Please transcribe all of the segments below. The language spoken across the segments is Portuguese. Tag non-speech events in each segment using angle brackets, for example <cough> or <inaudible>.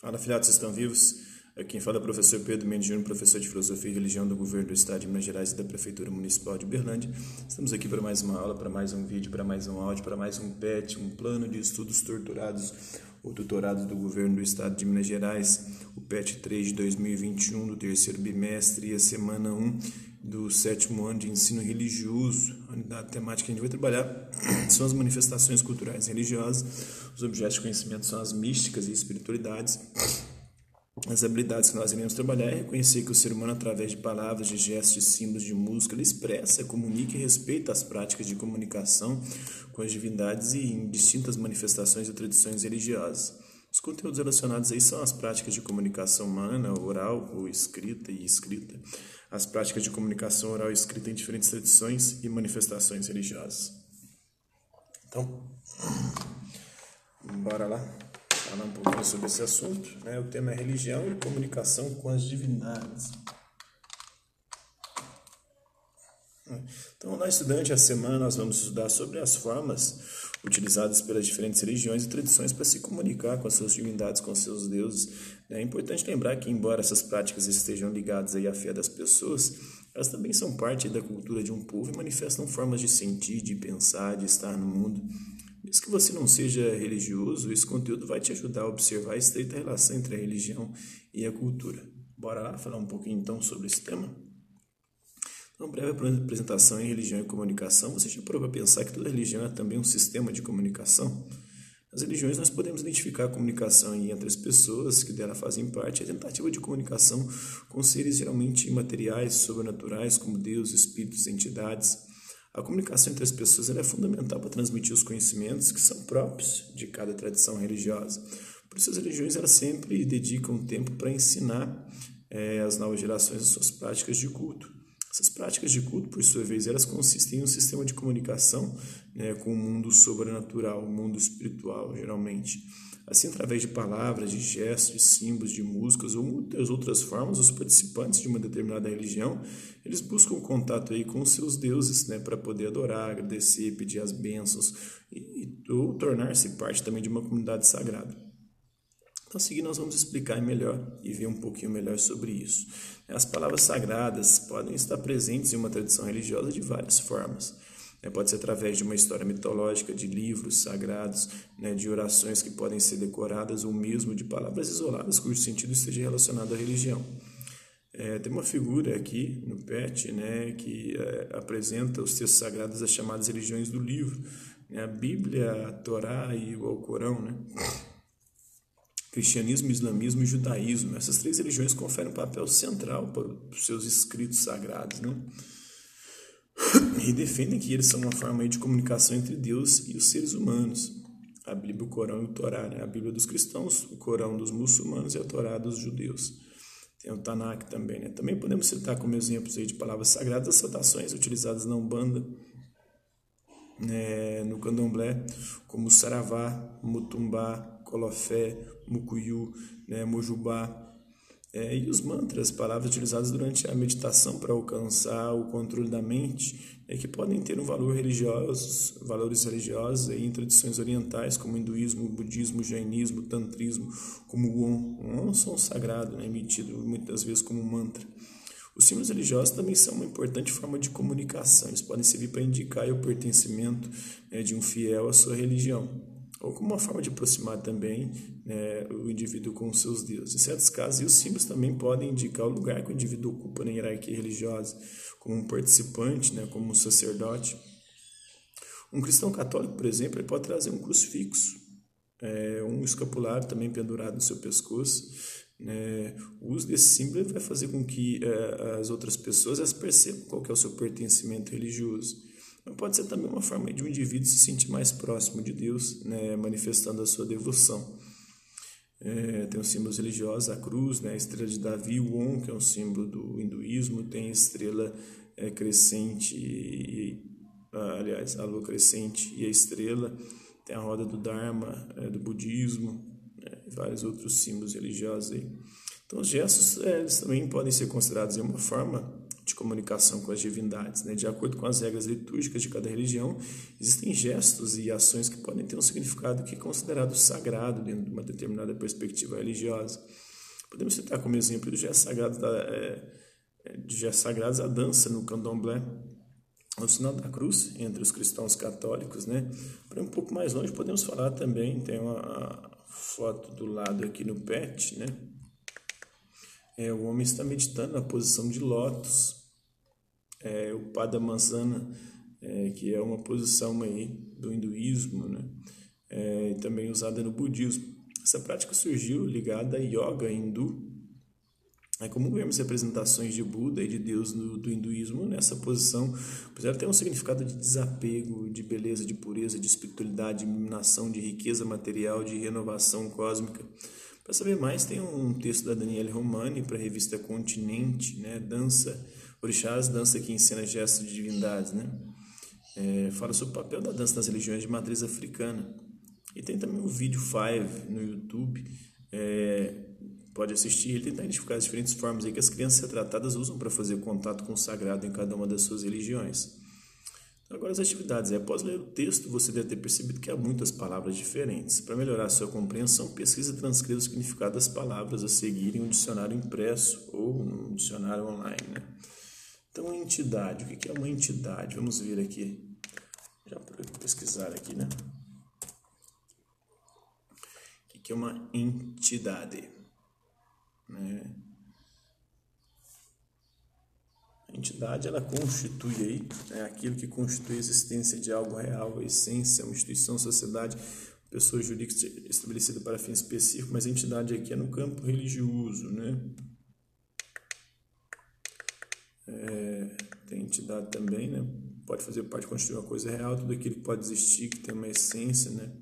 Vocês estão vivos? Aqui quem fala é o professor Pedro Mendes Júnior, professor de Filosofia e Religião do Governo do Estado de Minas Gerais e da Prefeitura Municipal de Uberlândia. Estamos aqui para mais uma aula, para mais um vídeo, para mais um áudio, para mais um PET, um plano de estudos torturados ou tutorados do Governo do Estado de Minas Gerais, o PET 3 de 2021, do terceiro bimestre e a semana 1 do sétimo ano de ensino religioso. A unidade temática que a gente vai trabalhar <clears throat> são as manifestações culturais e religiosas, os objetos de conhecimento são as místicas e espiritualidades. As habilidades que nós iremos trabalhar é reconhecer que o ser humano, através de palavras, de gestos, de símbolos, de música, ele expressa, comunica e respeita as práticas de comunicação com as divindades e em distintas manifestações e tradições religiosas. Os conteúdos relacionados aí são as práticas de comunicação humana, oral ou escrita e escrita, as práticas de comunicação oral e escrita em diferentes tradições e manifestações religiosas. Então, bora lá falar um pouquinho sobre esse assunto. Né? O tema é religião e comunicação com as divindades. Então, na estudante, a semana nós vamos estudar sobre as formas utilizadas pelas diferentes religiões e tradições para se comunicar com as suas divindades, com seus deuses. É importante lembrar que, embora essas práticas estejam ligadas à fé das pessoas, elas também são parte da cultura de um povo e manifestam formas de sentir, de pensar, de estar no mundo. Mesmo que você não seja religioso, esse conteúdo vai te ajudar a observar a estreita relação entre a religião e a cultura. Bora lá falar um pouquinho então sobre esse tema? Uma breve apresentação em religião e comunicação. Você já parou para pensar que toda religião é também um sistema de comunicação? Nas religiões nós podemos identificar a comunicação entre as pessoas que dela fazem parte, a tentativa de comunicação com seres geralmente imateriais, sobrenaturais, como Deus, espíritos, entidades. A comunicação entre as pessoas é fundamental para transmitir os conhecimentos que são próprios de cada tradição religiosa. Por isso, as religiões elas sempre dedicam tempo para ensinar é, as novas gerações as suas práticas de culto. Essas práticas de culto, por sua vez, elas consistem em um sistema de comunicação né, com o mundo sobrenatural, o mundo espiritual, geralmente. Assim, através de palavras, de gestos, de símbolos, de músicas ou muitas outras formas, os participantes de uma determinada religião, eles buscam contato aí com os seus deuses, né, para poder adorar, agradecer, pedir as bênçãos e, ou tornar-se parte também de uma comunidade sagrada. Então, seguir, nós vamos explicar melhor e ver um pouquinho melhor sobre isso. As palavras sagradas podem estar presentes em uma tradição religiosa de várias formas. Né? Pode ser através de uma história mitológica, de livros sagrados, né? de orações que podem ser decoradas ou mesmo de palavras isoladas cujo sentido esteja relacionado à religião. É, tem uma figura aqui no PET né, que é, apresenta os textos sagrados das chamadas religiões do livro, né, a Bíblia, a Torá e o Alcorão. Né? Cristianismo, islamismo e judaísmo. Essas três religiões conferem um papel central para os seus escritos sagrados. Né? e defendem que eles são uma forma de comunicação entre Deus e os seres humanos. A Bíblia, o Corão e o Torá, né? a Bíblia dos cristãos, o Corão dos muçulmanos e a Torá dos judeus. Tem o Tanakh também. Né? Também podemos citar como exemplos aí de palavras sagradas as saudações utilizadas na Umbanda, né? no Candomblé, como Saravá, Mutumbá, Colofé, Mucuyu, né? Mujubá, é, e os mantras, palavras utilizadas durante a meditação para alcançar o controle da mente, é, que podem ter um valor religioso, valores religiosos em tradições orientais como hinduísmo, budismo, jainismo, tantrismo, como o Om. O Om são sagrado, né, emitido muitas vezes como mantra. Os símbolos religiosos também são uma importante forma de comunicação. Eles podem servir para indicar o pertencimento né, de um fiel à sua religião ou como uma forma de aproximar também né, o indivíduo com os seus deuses. Em certos casos, os símbolos também podem indicar o lugar que o indivíduo ocupa na hierarquia religiosa, como um participante, né, como um sacerdote. Um cristão católico, por exemplo, ele pode trazer um crucifixo, é, um escapulário também pendurado no seu pescoço. Né. O uso desse símbolo vai fazer com que é, as outras pessoas percebam qual é o seu pertencimento religioso. Pode ser também uma forma de um indivíduo se sentir mais próximo de Deus, né, manifestando a sua devoção. É, tem os símbolos religiosos, a cruz, né, a estrela de Davi, o Om, que é um símbolo do hinduísmo, tem a estrela é, crescente, e, aliás, a lua crescente e a estrela, tem a roda do Dharma, é, do budismo, e vários outros símbolos religiosos aí. Então, os gestos é, eles também podem ser considerados uma forma de comunicação com as divindades. Né? De acordo com as regras litúrgicas de cada religião, existem gestos e ações que podem ter um significado que é considerado sagrado dentro de uma determinada perspectiva religiosa. Podemos citar como exemplo dos gestos sagrados, da, é de gestos sagrados a dança no candomblé, o sinal da cruz entre os cristãos católicos, né? Para um pouco mais longe podemos falar também, tem uma foto do lado aqui no PET, né? É, o homem está meditando na posição de lótus. É, o Padamansana, é, que é uma posição aí do hinduísmo, né? É, também usada no budismo. Essa prática surgiu ligada à yoga hindu. É comum vermos representações de Buda e de Deus no, do hinduísmo nessa posição, pois ela tem um significado de desapego, de beleza, de pureza, de espiritualidade, de iluminação, de riqueza material, de renovação cósmica. Para saber mais, tem um texto da Daniele Romani para a revista Continente, né? Dança, Orixás, dança que ensina gestos de divindades, né? É, fala sobre o papel da dança nas religiões de matriz africana. E tem também o vídeo 5 no YouTube, é, pode assistir e tentar identificar as diferentes formas aí que as crianças retratadas usam para fazer contato com o sagrado em cada uma das suas religiões. Agora as atividades. Após ler o texto, você deve ter percebido que há muitas palavras diferentes. Para melhorar sua compreensão, pesquise e transcreva o significado das palavras a seguir em um dicionário impresso ou um dicionário online. Né? Então, entidade. O que é uma entidade? Vamos ver aqui. Já pesquisar aqui, né? O que é uma entidade? Né? A entidade ela constitui aí, né, aquilo que constitui a existência de algo real, a essência, uma instituição, sociedade, pessoa jurídica estabelecida para fim específico, mas a entidade aqui é no campo religioso, né? É, tem entidade também, né? Pode fazer parte, constituir uma coisa real, tudo aquilo que pode existir, que tem uma essência, né?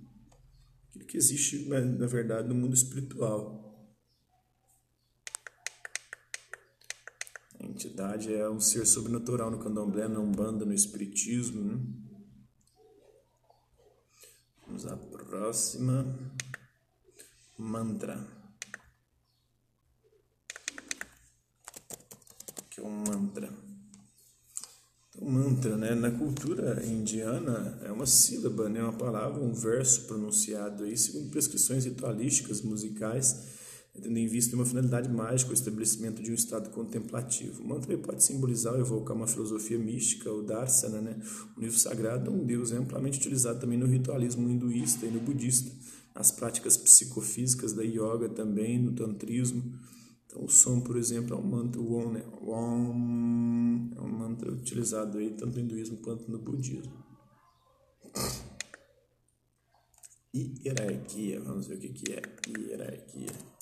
Aquilo que existe, na, na verdade, no mundo espiritual. entidade é um ser sobrenatural no candomblé, na umbanda, no espiritismo. Né? Vamos à próxima. Mantra. Que é um mantra. Mantra, né? Na cultura indiana, é uma sílaba, né? uma palavra, um verso pronunciado aí, segundo prescrições ritualísticas musicais tendo em vista uma finalidade mágica, o estabelecimento de um estado contemplativo. O mantra pode simbolizar ou evocar uma filosofia mística, o darsana, né? o livro sagrado, um deus é amplamente utilizado também no ritualismo hinduísta e no budista, nas práticas psicofísicas da yoga também, no tantrismo. O som, por exemplo, é um mantra Om, né? Om é um mantra utilizado aí tanto no hinduísmo quanto no budismo. Hierarquia, vamos ver o que, que é hierarquia.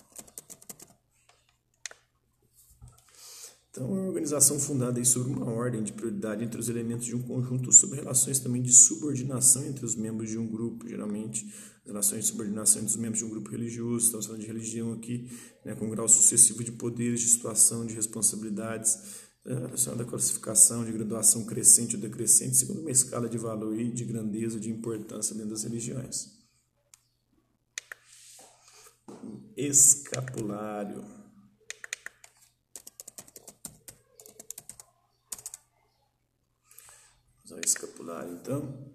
Então, é uma organização fundada sobre uma ordem de prioridade entre os elementos de um conjunto, sobre relações também de subordinação entre os membros de um grupo, geralmente relações de subordinação entre os membros de um grupo religioso, estamos falando de religião aqui, né, com um grau sucessivo de poderes, de situação, de responsabilidades, é, relacionada à classificação de graduação crescente ou decrescente, segundo uma escala de valor e de grandeza, de importância dentro das religiões. Escapulário. Escapulário, então.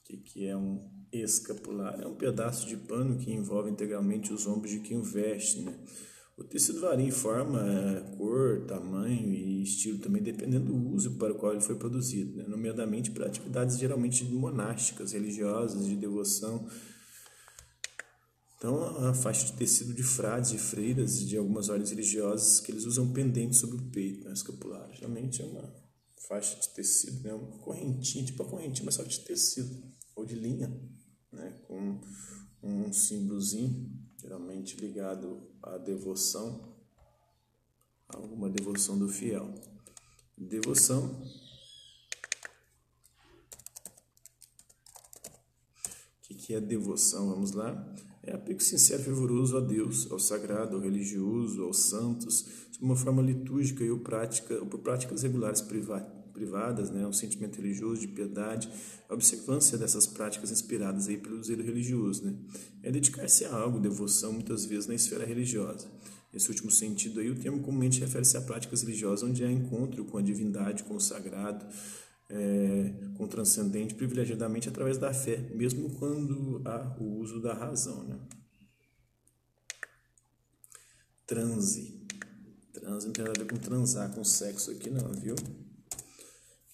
O que, que é um escapulário? É um pedaço de pano que envolve integralmente os ombros de quem o veste, né? O tecido varia em forma, cor, tamanho e estilo também, dependendo do uso para o qual ele foi produzido, né? nomeadamente para atividades geralmente monásticas, religiosas, de devoção. Então, a faixa de tecido de frades e freiras de algumas ordens religiosas que eles usam pendente sobre o peito, né? escapulário. Geralmente é uma faixa de tecido, né? uma correntinha, tipo a correntinha, mas só de tecido, ou de linha, né? com um símbolozinho, geralmente ligado à devoção, alguma devoção do fiel. Devoção O que, que é devoção? Vamos lá. É apego sincero e fervoroso a Deus, ao sagrado, ao religioso, aos santos, de uma forma litúrgica e ou prática, ou por práticas regulares privadas, né, um sentimento religioso de piedade, a observância dessas práticas inspiradas aí pelo zelo religioso, né, é dedicar-se a algo, devoção, muitas vezes na esfera religiosa. Nesse último sentido aí, o termo comumente refere-se a práticas religiosas onde há encontro com a divindade, com o sagrado, é, com transcendente, privilegiadamente através da fé, mesmo quando há o uso da razão. Né? Transe. Transe não tem nada a ver com transar, com sexo aqui não, viu?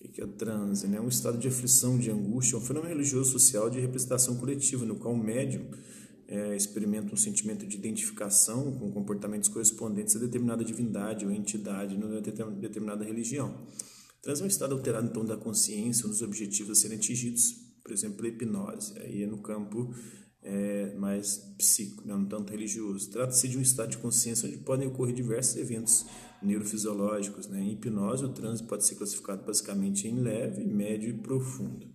O que é transe? Né? É um estado de aflição, de angústia, um fenômeno religioso social de representação coletiva, no qual o médium é, experimenta um sentimento de identificação com comportamentos correspondentes a determinada divindade ou entidade numa determinada religião. Traz um estado alterado, então, da consciência, um dos objetivos a serem atingidos, por exemplo, a hipnose. Aí é no campo é, mais psíquico, não tanto religioso. Trata-se de um estado de consciência onde podem ocorrer diversos eventos neurofisiológicos. Né? Em hipnose, o transe pode ser classificado basicamente em leve, médio e profundo.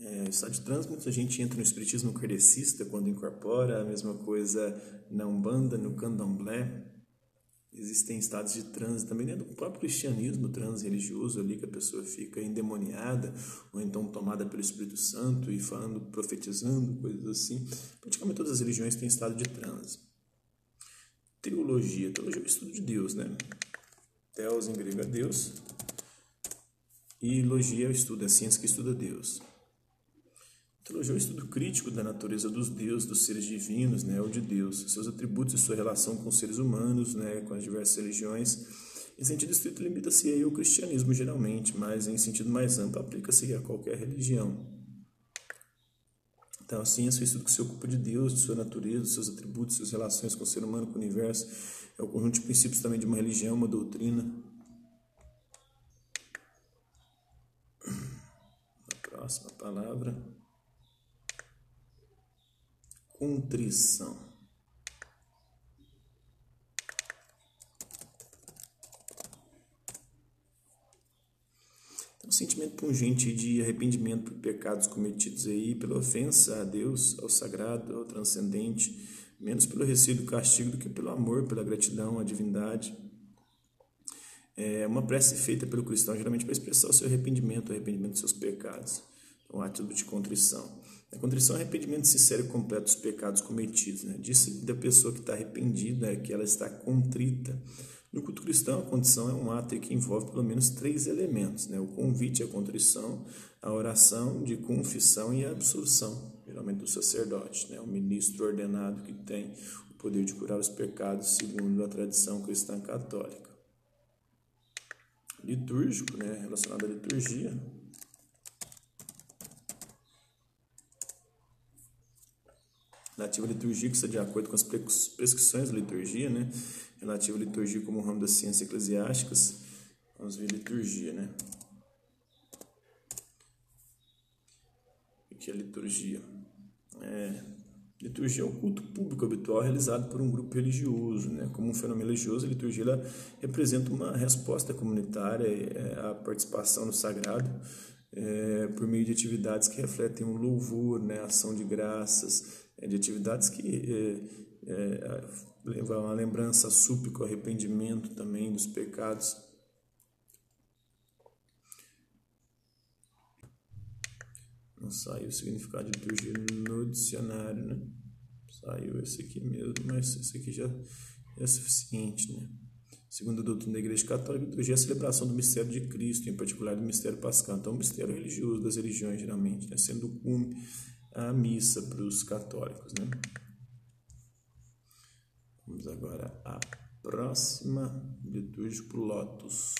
É, estado de transe, muita gente entra no espiritismo kardecista quando incorpora, a mesma coisa na Umbanda, no Candomblé. Existem estados de transe também dentro do próprio cristianismo, transe religioso ali, que a pessoa fica endemoniada, ou então tomada pelo Espírito Santo e falando, profetizando, coisas assim. Praticamente todas as religiões têm estado de transe. Teologia. Teologia é o estudo de Deus, né? Theos em grego é Deus. E logia é o estudo, é a ciência que estuda Deus. Teologia é o estudo crítico da natureza dos deuses, dos seres divinos, né, ou de Deus, seus atributos e sua relação com os seres humanos, né, com as diversas religiões. Em sentido estrito, limita-se ao cristianismo, geralmente, mas em sentido mais amplo, aplica-se a qualquer religião. Então, a ciência é o estudo que se ocupa de Deus, de sua natureza, de seus atributos, suas relações com o ser humano, com o universo. É o conjunto de princípios também de uma religião, uma doutrina. A próxima palavra contrição. Um sentimento pungente de arrependimento por pecados cometidos aí, pela ofensa a Deus, ao sagrado, ao transcendente, menos pelo receio do castigo do que pelo amor, pela gratidão à divindade. É uma prece feita pelo cristão geralmente para expressar o seu arrependimento, o arrependimento dos seus pecados, um ato de contrição. A contrição é arrependimento sincero e completo dos pecados cometidos. Né? Diz da pessoa que está arrependida é que ela está contrita. No culto cristão, a condição é um ato que envolve pelo menos três elementos: né? o convite à contrição, a oração de confissão e a absolução, geralmente do sacerdote, né? o ministro ordenado que tem o poder de curar os pecados, segundo a tradição cristã católica. Litúrgico, né? relacionado à liturgia, Relativa à liturgia, que está de acordo com as prescrições da liturgia, né? Relativa à liturgia como ramo das ciências eclesiásticas. Vamos ver liturgia, né? O que é liturgia? É, liturgia é um culto público habitual realizado por um grupo religioso. Né? Como um fenômeno religioso, a liturgia ela representa uma resposta comunitária é, à participação no sagrado é, por meio de atividades que refletem um louvor, né? ação de graças, de atividades que é, é, levam a lembrança súplica, arrependimento também dos pecados. Não saiu o significado de liturgia no dicionário, né? Saiu esse aqui mesmo, mas esse aqui já é suficiente, né? Segundo a doutrina da Igreja Católica, a liturgia é a celebração do mistério de Cristo, em particular do mistério pascal. Então, o mistério religioso das religiões, geralmente, né? sendo o cume a missa para os católicos. Né? Vamos agora à próxima, litúrgico Lotus.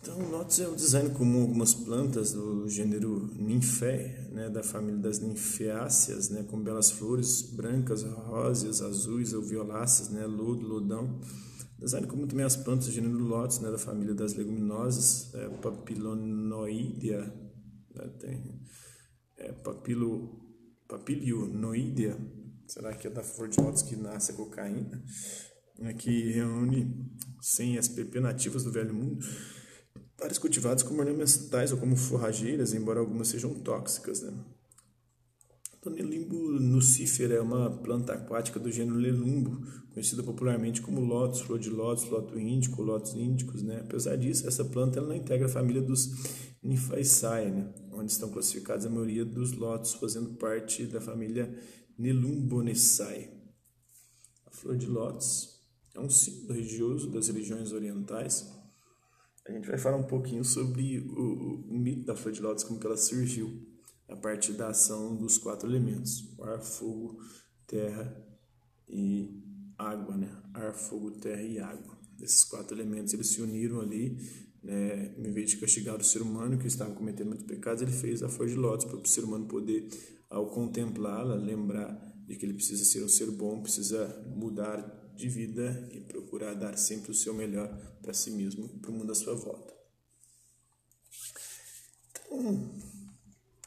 Então, o Lotus é um design comum algumas plantas do gênero Ninfé, né, da família das ninfeáceas, né, com belas flores brancas, rosas, azuis ou violáceas, né, lodo, lodão, Design como também as plantas do gênero Lotus, né, da família das leguminosas, é, Papilonoidea, né, tem é, papilo, Papilionoidea, será que é da flor de lótus que nasce a cocaína, né, que reúne 100 SPP nativas do Velho Mundo, várias cultivadas como ornamentais ou como forrageiras, embora algumas sejam tóxicas. Né. Tonelimbo nucífera é uma planta aquática do gênero Lelumbo, conhecida popularmente como lótus, flor de lótus, lótus índico, lótus índicos. Né? Apesar disso, essa planta ela não integra a família dos Nymphaceae, né? onde estão classificados a maioria dos lotos fazendo parte da família Nelumbonessae. A flor de lótus é um símbolo religioso das religiões orientais. A gente vai falar um pouquinho sobre o, o mito da flor de lótus, como que ela surgiu a partir da ação dos quatro elementos: ar, fogo, terra e água, né? Ar, fogo, terra e água. Esses quatro elementos eles se uniram ali, né? Em vez de castigar o ser humano que estava cometendo muitos pecados, ele fez a flor de lótus para o ser humano poder, ao contemplá-la, lembrar de que ele precisa ser um ser bom, precisa mudar de vida e procurar dar sempre o seu melhor para si mesmo e para o mundo à sua volta. Então,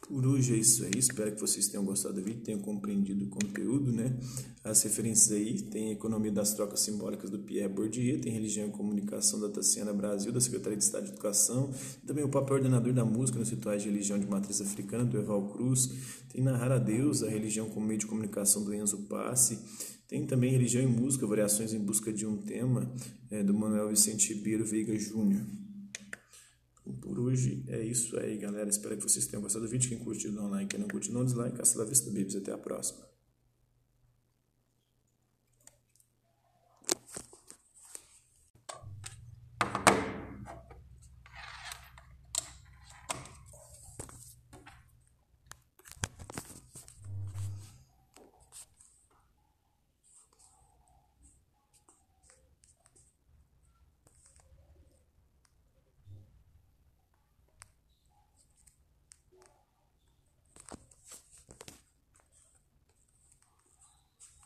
por hoje é isso aí. Espero que vocês tenham gostado do vídeo, tenham compreendido o conteúdo, né? As referências aí tem Economia das Trocas Simbólicas do Pierre Bourdieu, tem Religião e Comunicação da Tassiana Brasil, da Secretaria de Estado de Educação, também o papel ordenador da música nos rituais de religião de matriz africana, do Eval Cruz, tem Narrar a Deus, a religião como meio de comunicação do Enzo Passe, tem também Religião e Música, Variações em Busca de um Tema, é, do Manuel Vicente Ribeiro Veiga Júnior. Por hoje é isso aí, galera. Espero que vocês tenham gostado do vídeo. Quem curtiu, dá um like. Quem não curtiu, não dislike. Hasta la vista, babies. Até a próxima.